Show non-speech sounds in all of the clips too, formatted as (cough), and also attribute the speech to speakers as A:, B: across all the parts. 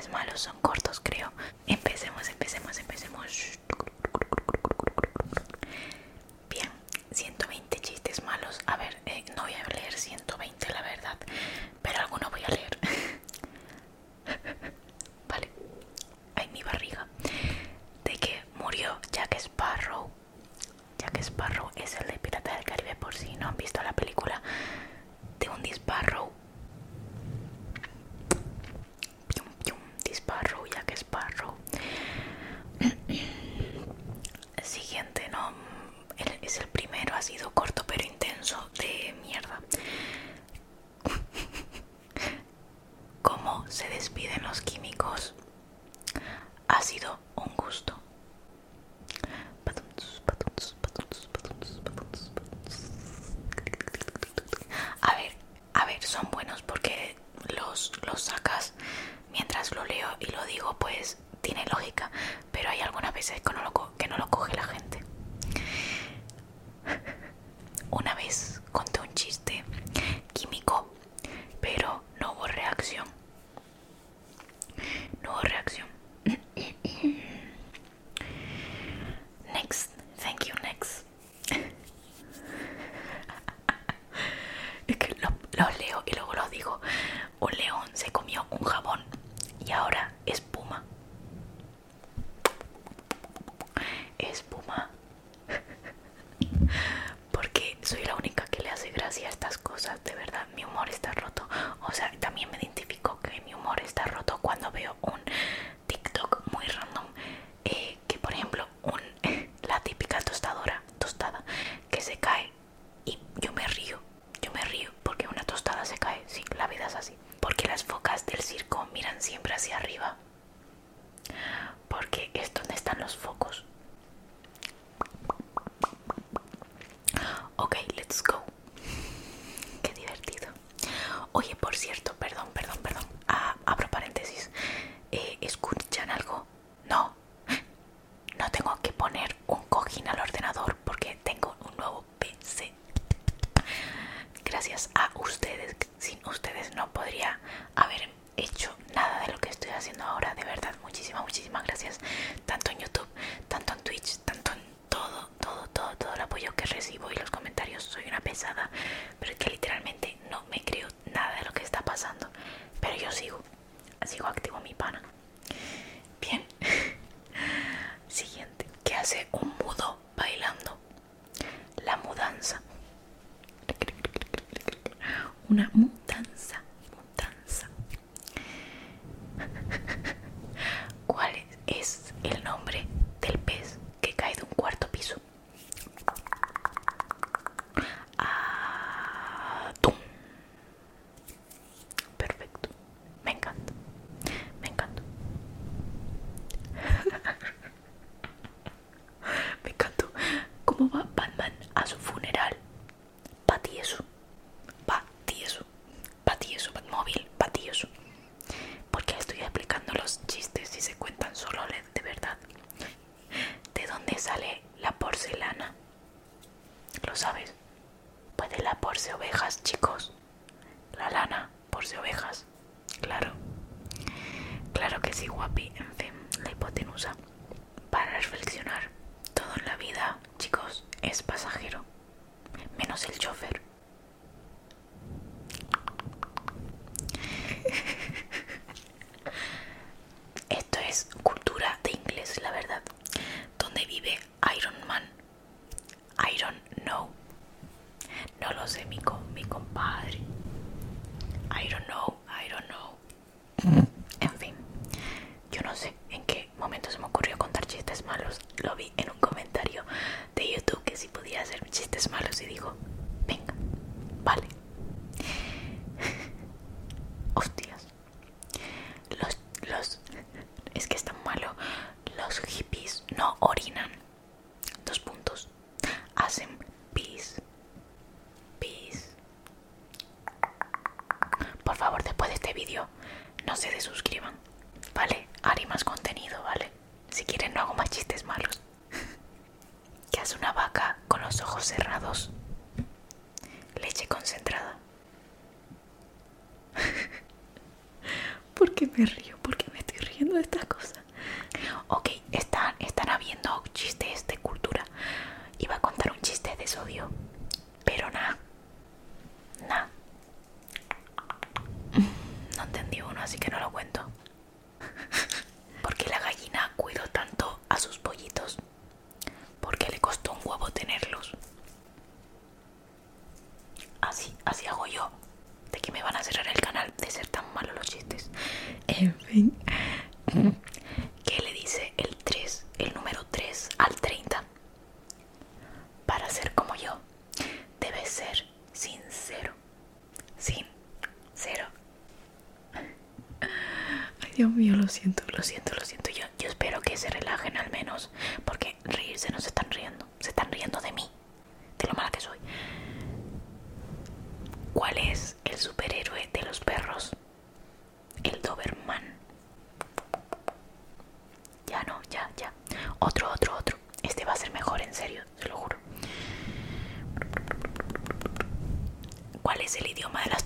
A: chistes malos son cortos, creo. Empecemos, empecemos, empecemos. son buenos porque los, los sacas mientras lo leo y lo digo, pues tiene lógica, pero hay algunas veces que no lo, que no lo coge la gente. una mudanza, mudanza. (laughs) ¿Cuál es el nombre del pez que cae de un cuarto piso? Atún. Perfecto. Me encanta. Me encanta. (laughs) Me encantó. ¿Cómo va claro. Claro que sí, guapi. En fin, la hipotenusa. Para reflexionar, todo en la vida, chicos, es pasajero. Menos el chofer. (laughs) Esto es cultura de inglés, la verdad. Donde vive Iron Man? Iron No. No lo sé, mi, mi compadre. I don't know. malos. Lo vi en un comentario de YouTube que si podía hacer chistes malos y dijo, episodio. Pero nada. Nada. No entendí uno, así que no lo cuento. (laughs) Porque la gallina cuidó tanto a sus pollitos. Porque le costó un huevo tenerlos. Así, así hago yo. De que me van a cerrar el canal de ser tan malos los chistes. En fin. (laughs) ¿Qué le dice el 3, el número 3 al 3? Otro, otro, otro. Este va a ser mejor, en serio, se lo juro. ¿Cuál es el idioma de la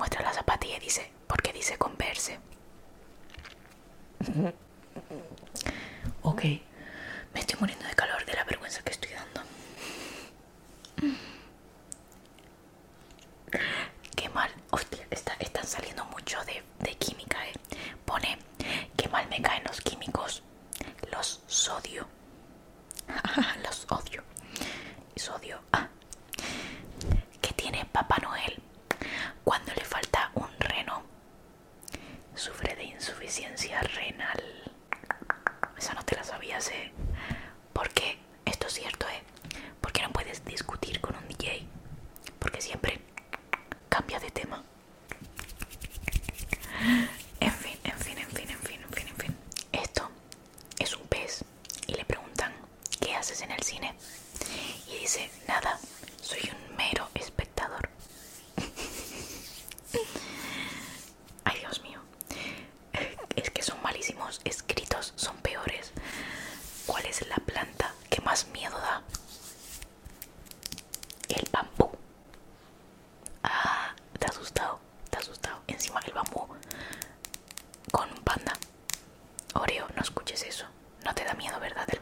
A: muestra la zapatilla y dice, porque dice Converse. (laughs) ok, me estoy muriendo de calor de la vergüenza que estoy dando. Qué mal, hostia, está, están saliendo mucho de, de química, eh. Pone, qué mal me caen los químicos, los sodio. (laughs) los odio. Sodio. Ah, en el cine? Y dice, nada, soy un mero espectador. (laughs) Ay, Dios mío. Es que son malísimos escritos, son peores. ¿Cuál es la planta que más miedo da? El bambú. Ah, te ha asustado, te ha asustado. Encima el bambú con un panda. Oreo, no escuches eso. No te da miedo, ¿verdad? El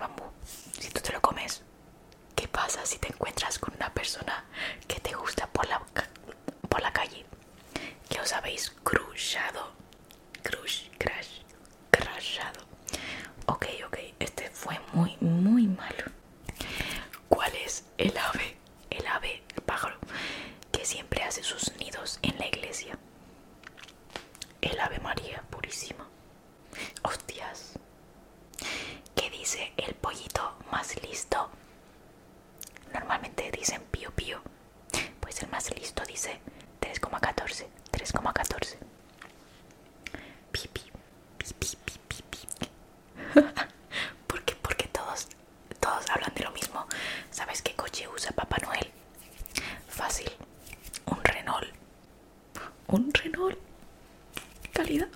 A: si te encuentras con una persona que te gusta por la, por la calle? Que os habéis cru calidad.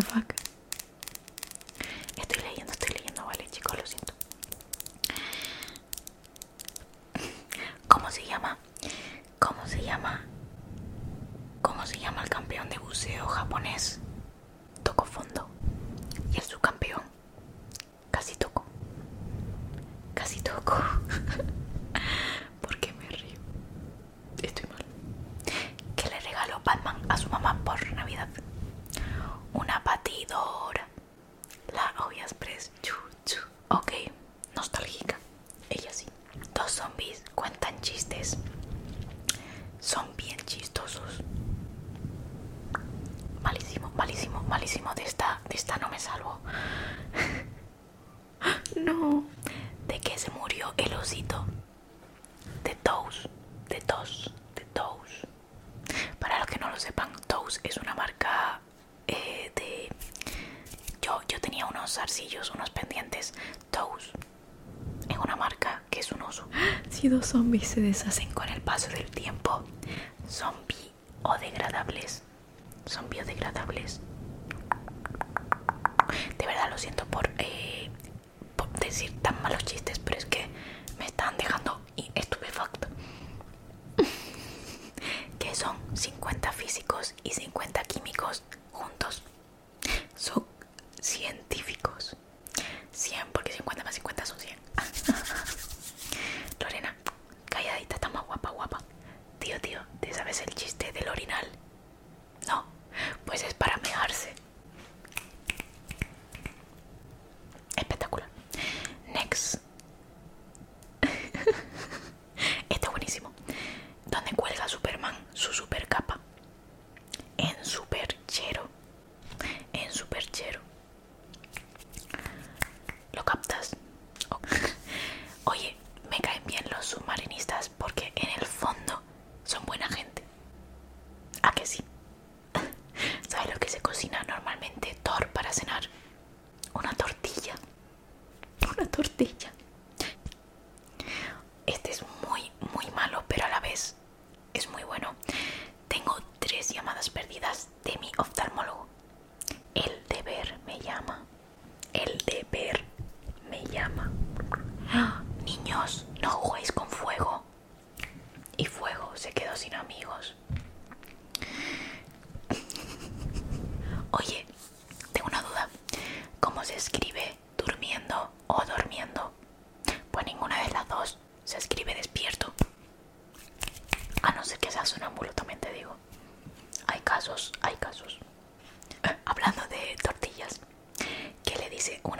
A: the fuck? Estoy leyendo, estoy leyendo, vale chicos, lo siento. ¿Cómo se llama? ¿Cómo se llama? ¿Cómo se llama el campeón de buceo japonés? sido zombies se deshacen con el paso del tiempo. Son biodegradables. Son biodegradables. De verdad lo siento por, eh, por decir tan malos chistes, pero es que me están dejando estupefacto. (laughs) que son 50 físicos y 50 químicos. hablando de tortillas que le dice una